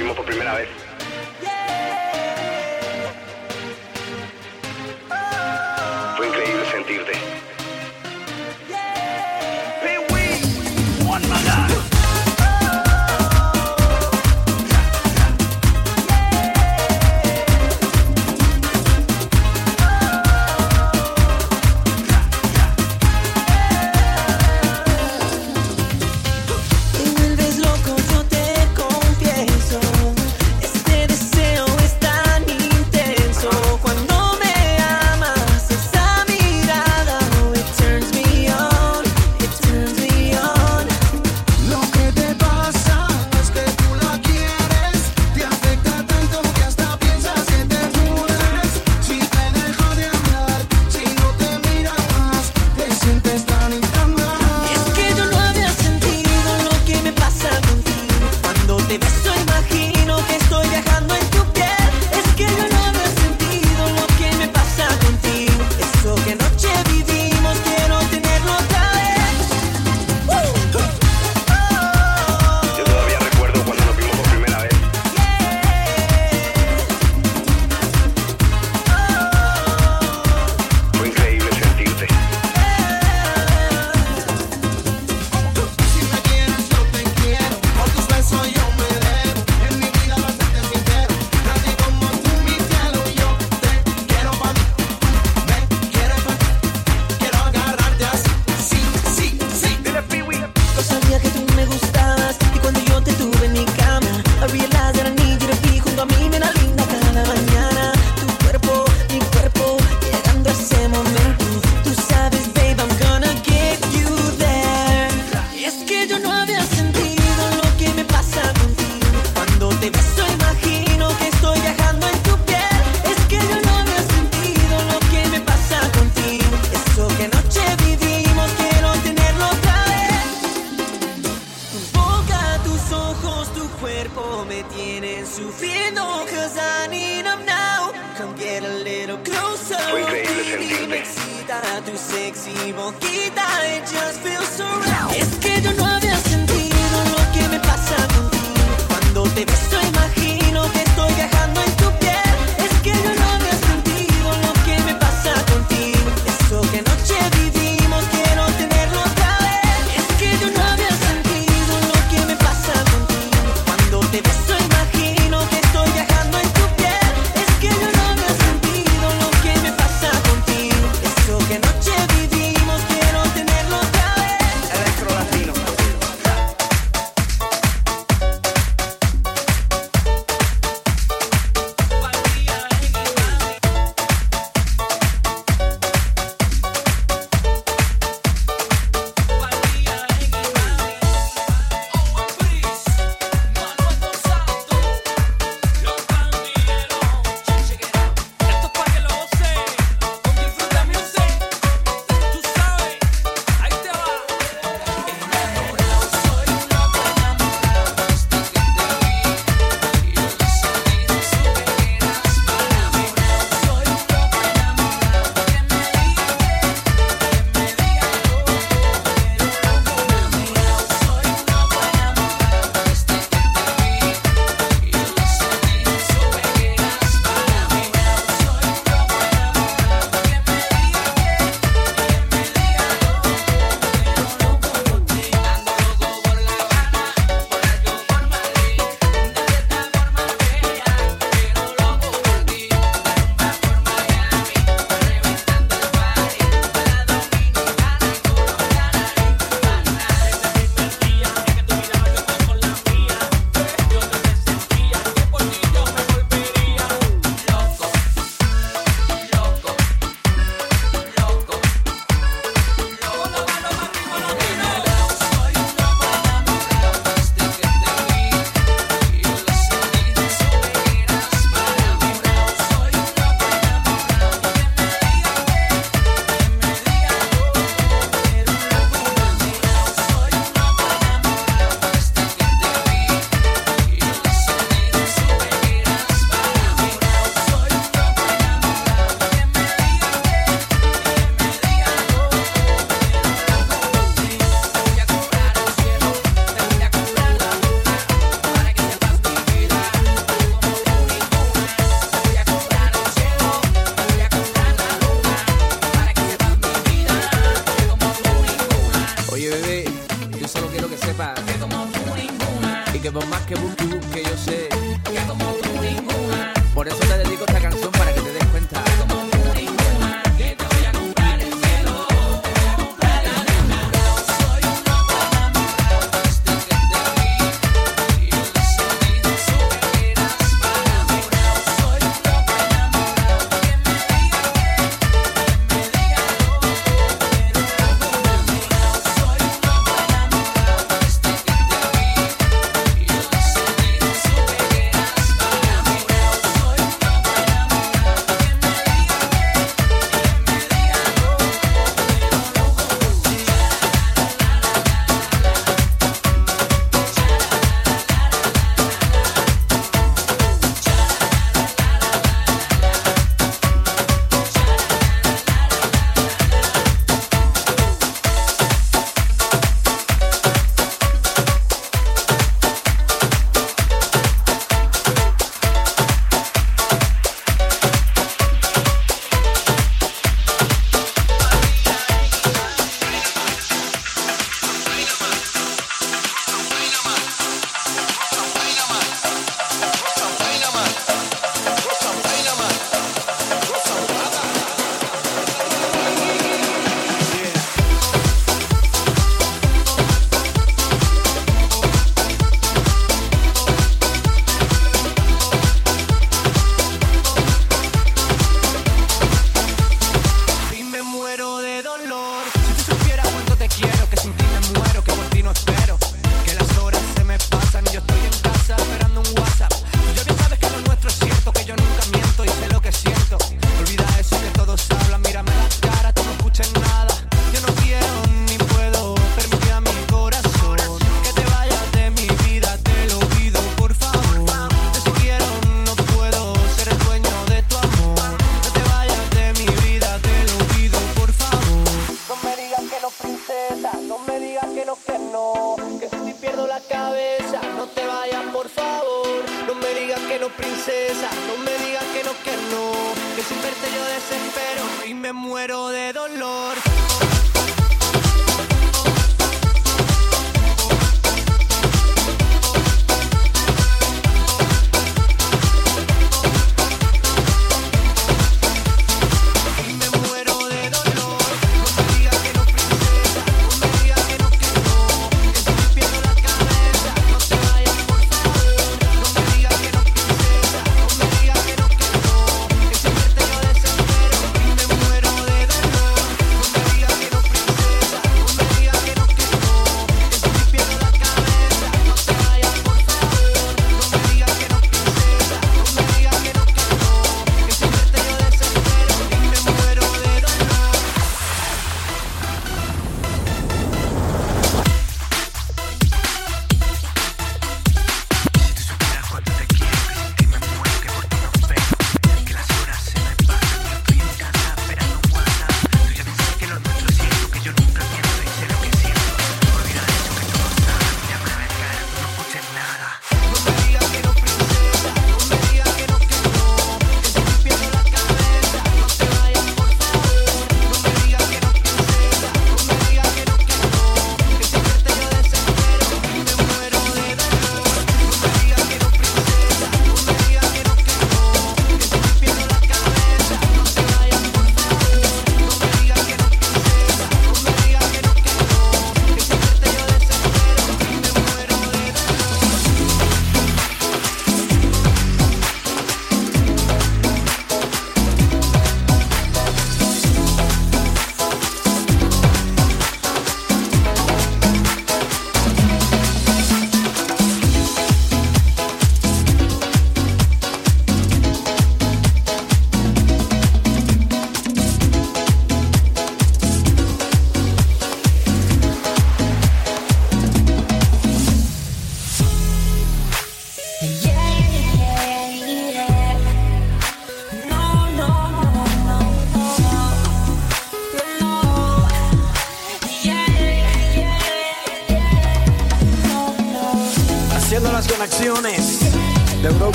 vimos por primera vez. tu sexy boquita. It just feels so right. Es que yo no había sentido lo que me pasa contigo cuando te beso.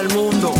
El mundo.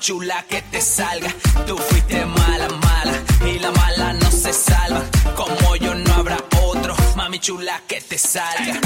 chula que te salga. Tú fuiste mala, mala y la mala no se salva. Como yo no habrá otro, mami chula que te salga.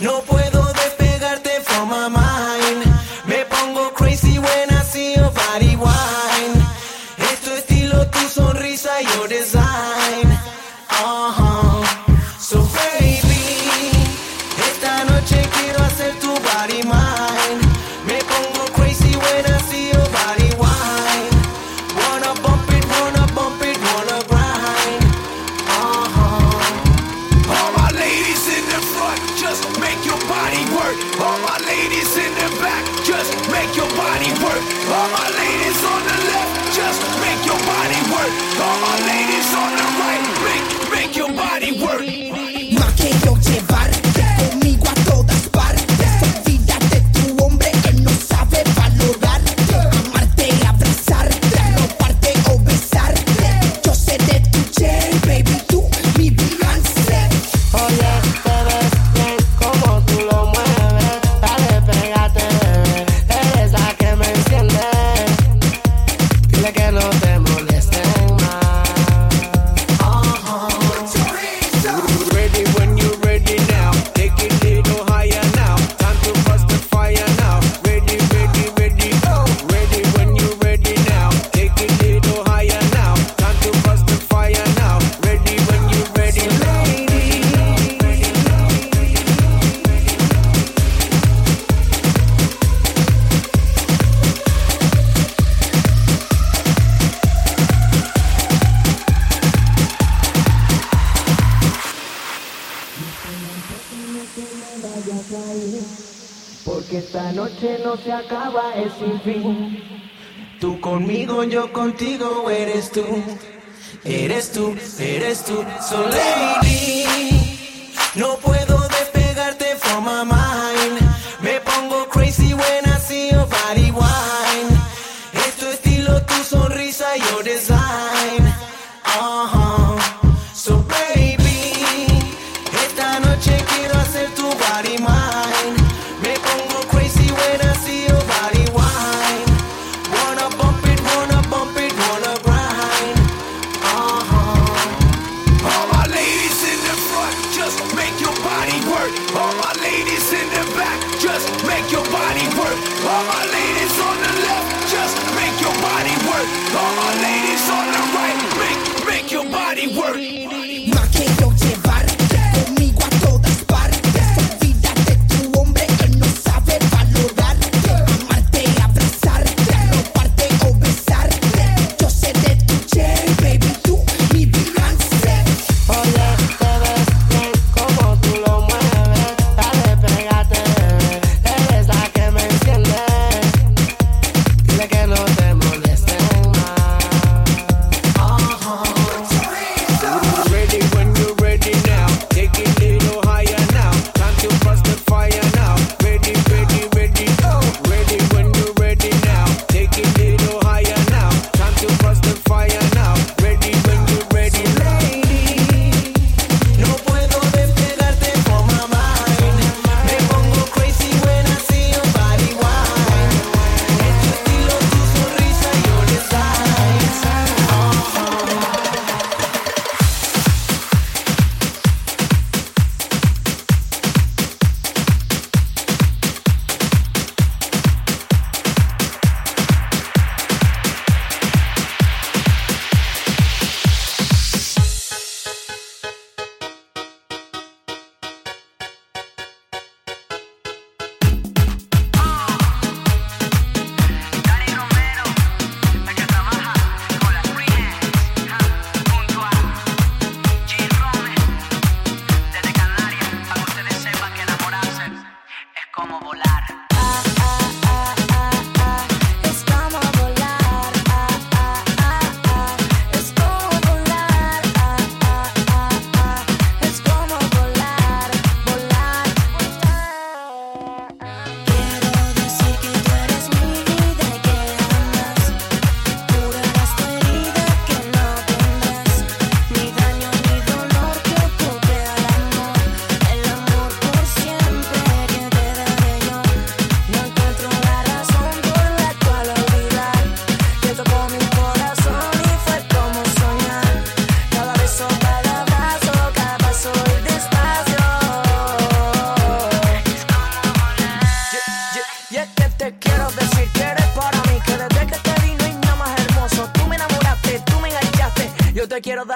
No puedo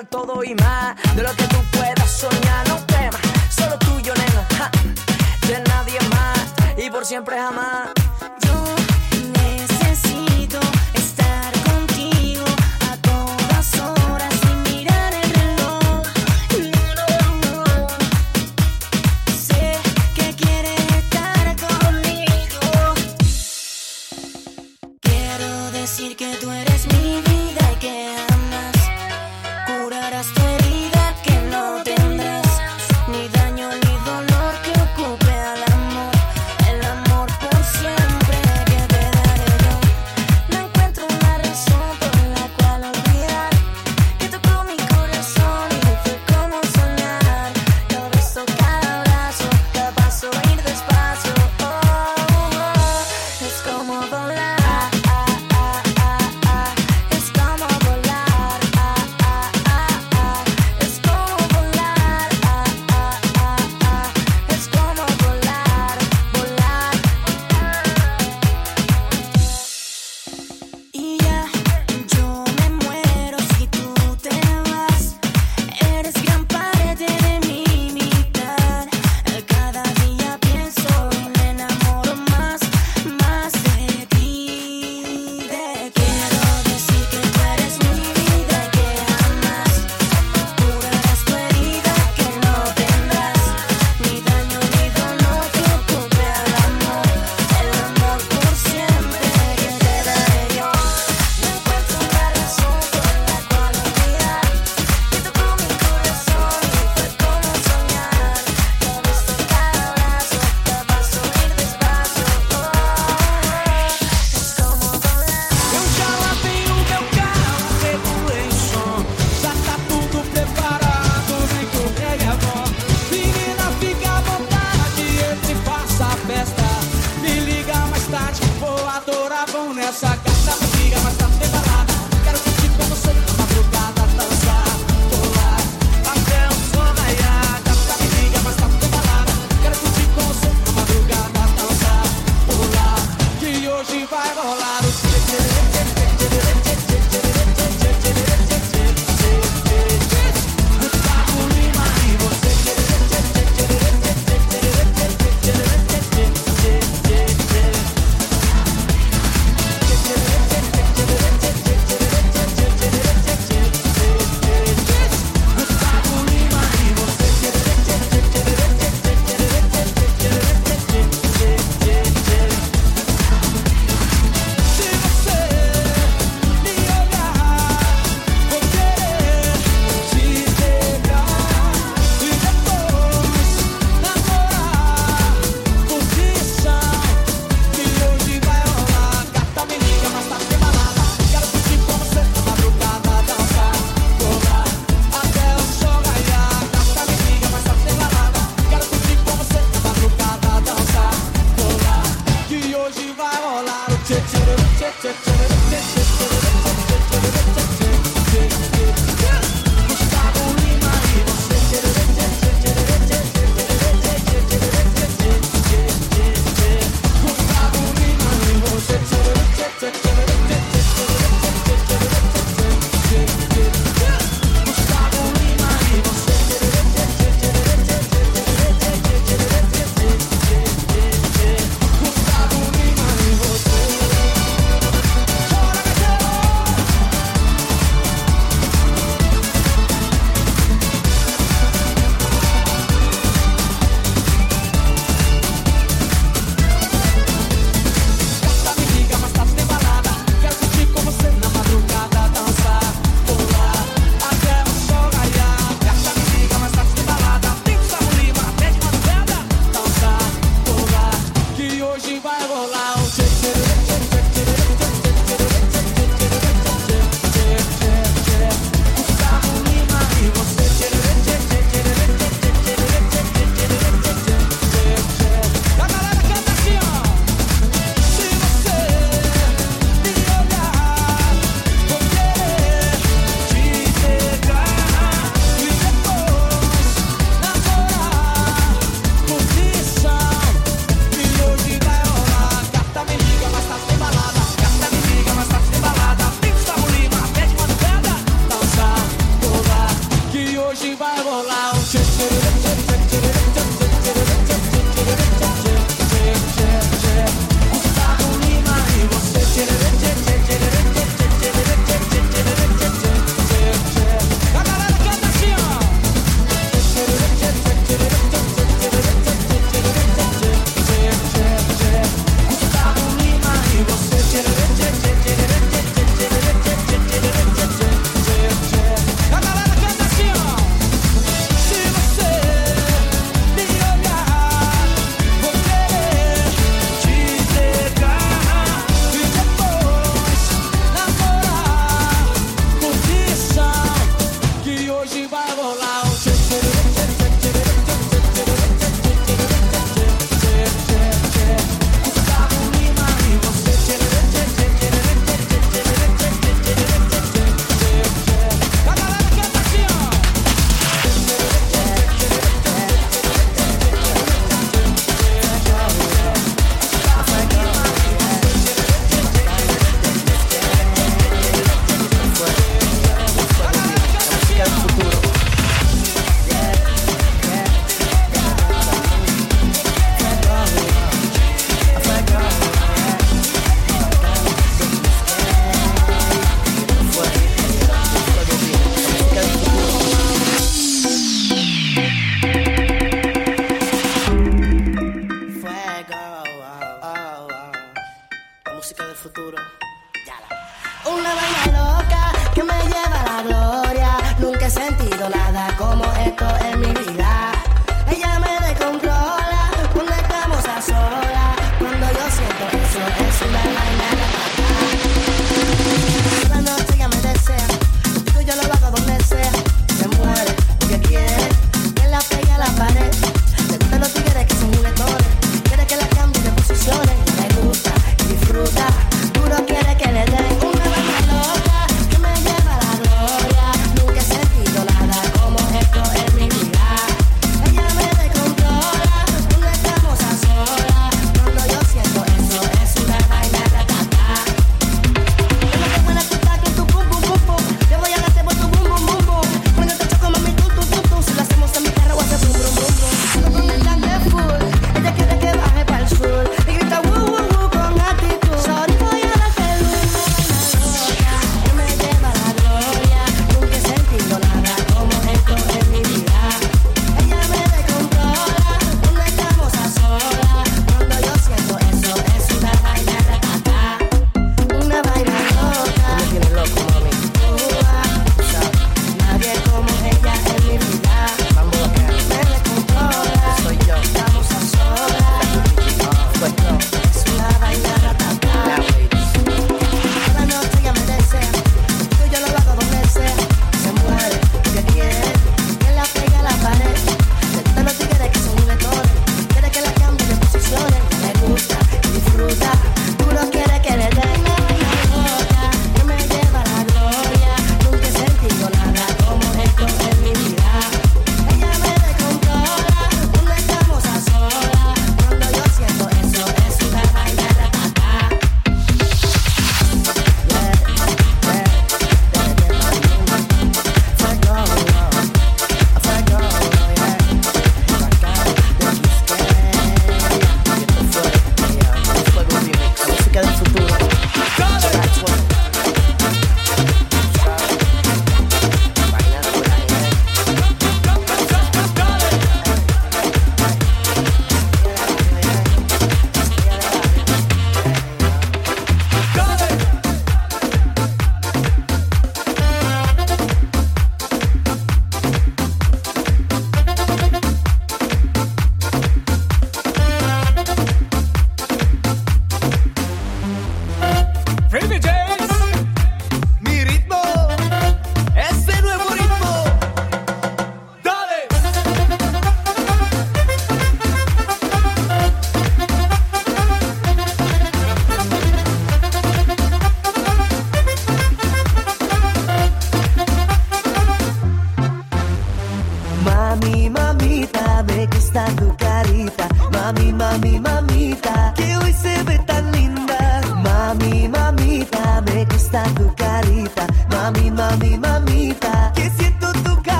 lograr todo y más de lo que tú puedas soñar. No temas, solo tuyo, nena, ja, de nadie más y por siempre jamás.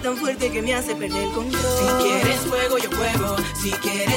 tan fuerte que me hace perder el control. Si quieres fuego, yo juego. Si quieres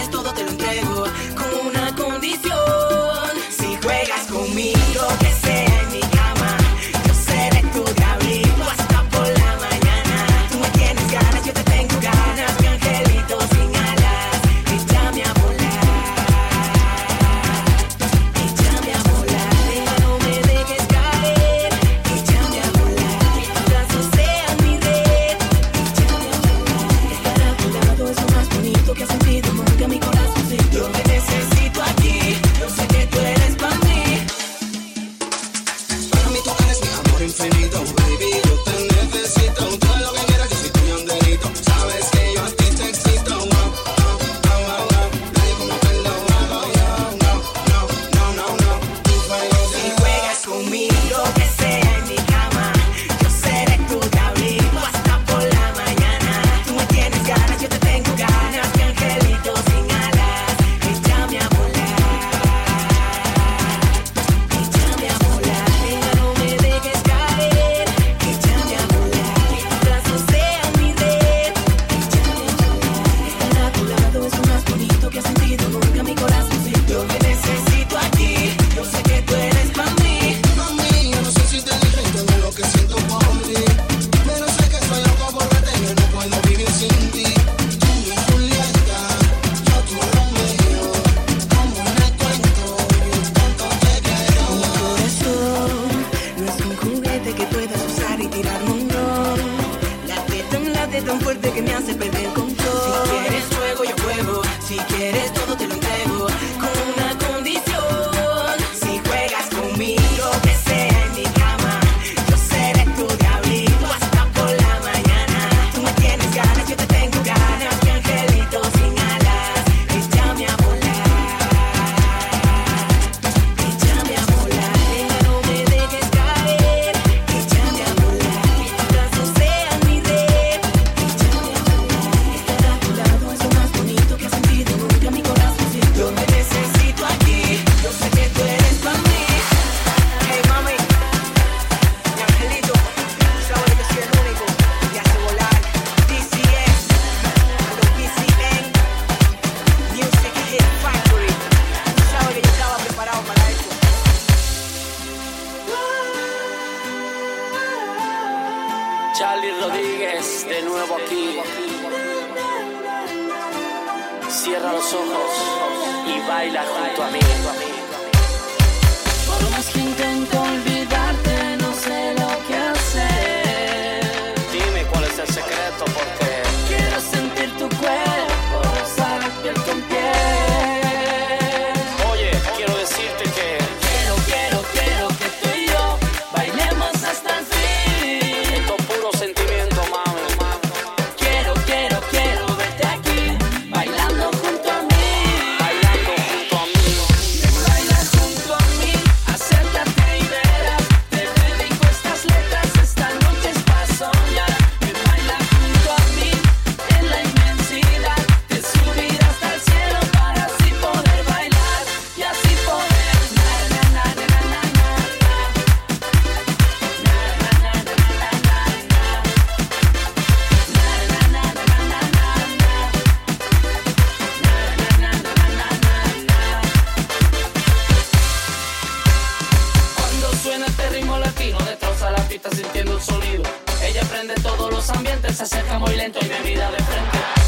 ambientes se acerca muy lento y me mira de frente.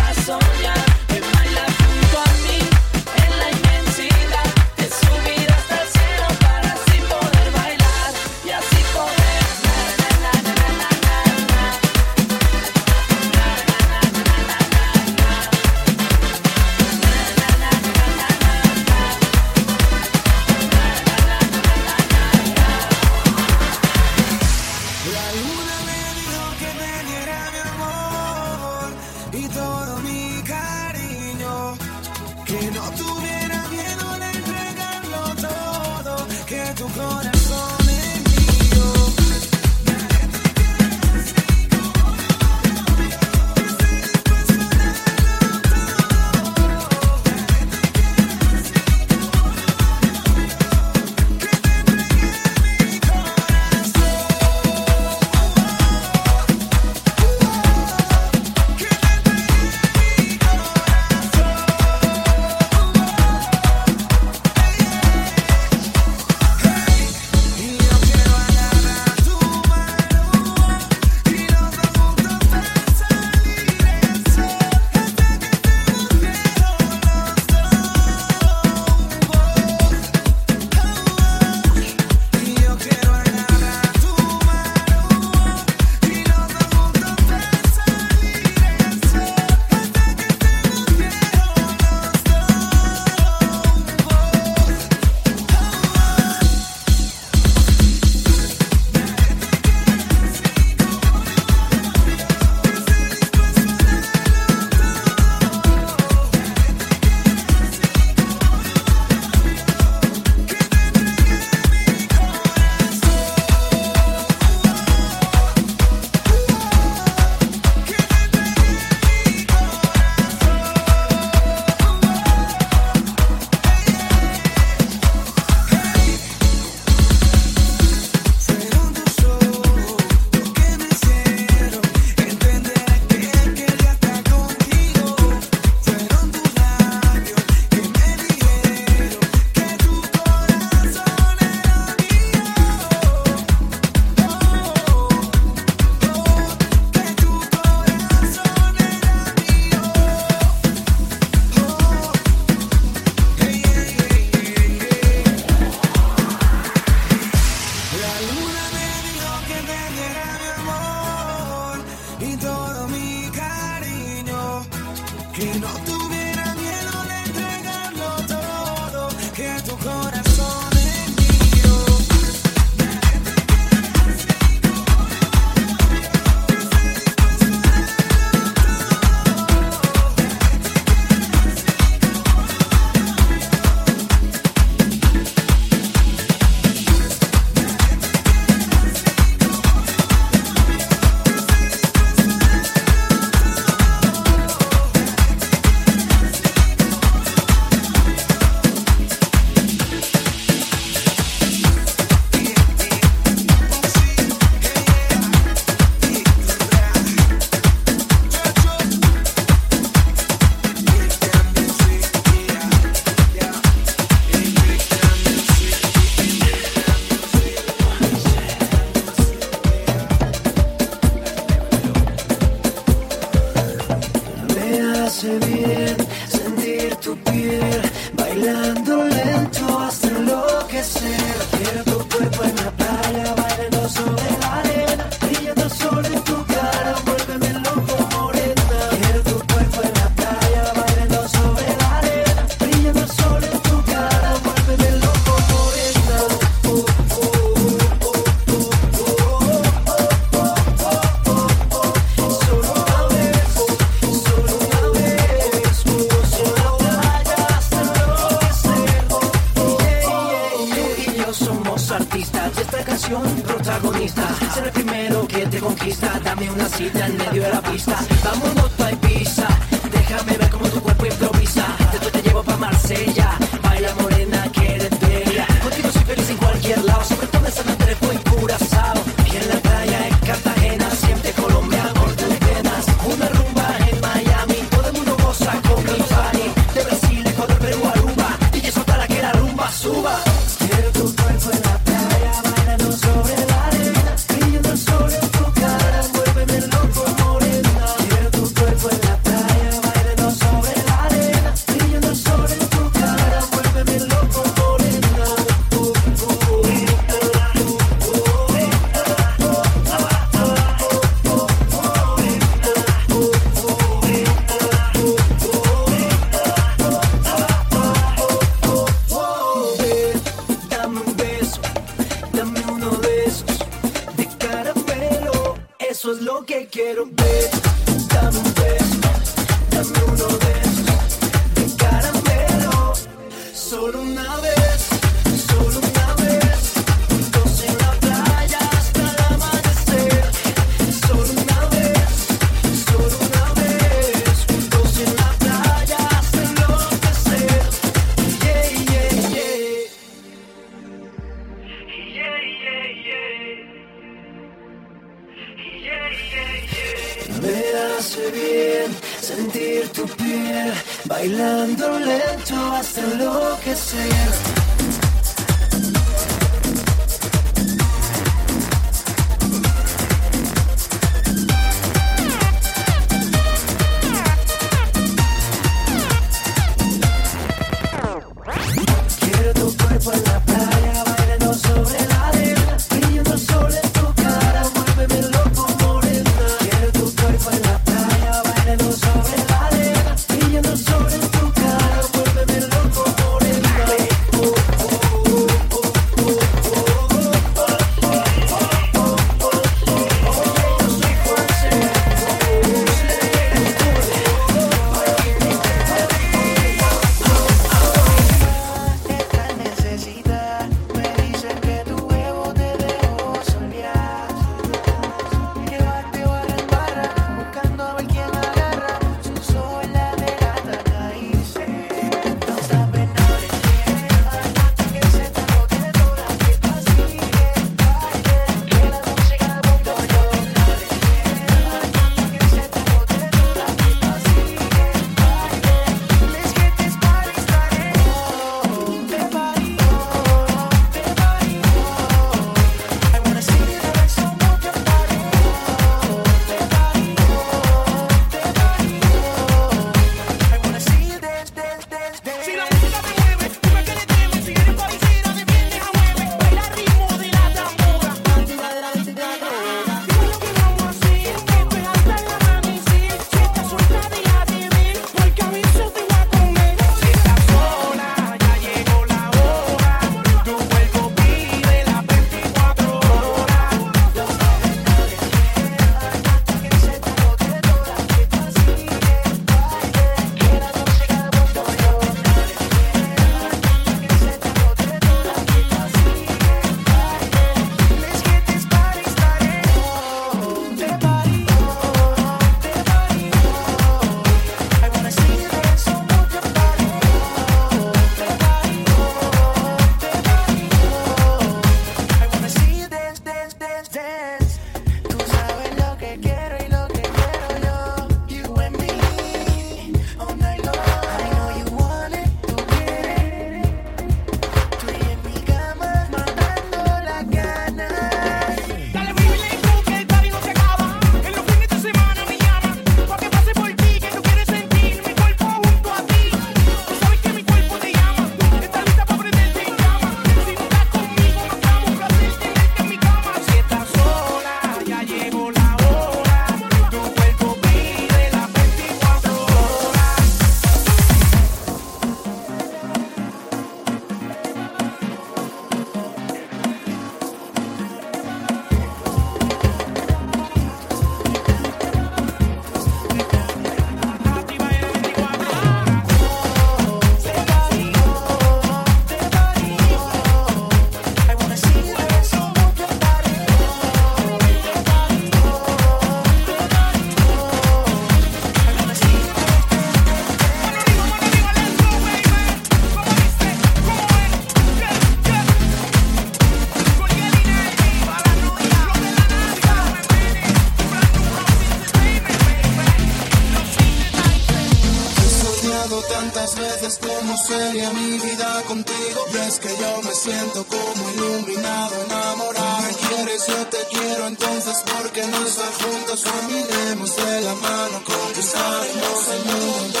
Sería mi vida contigo. Y es que yo me siento como iluminado, enamorado. Me quieres, yo te quiero, entonces, ¿por qué no estar juntos? Caminemos de la mano, conquistaremos el mundo.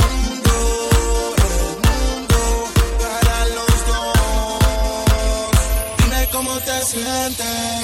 El mundo Para los dos Dime cómo te sientes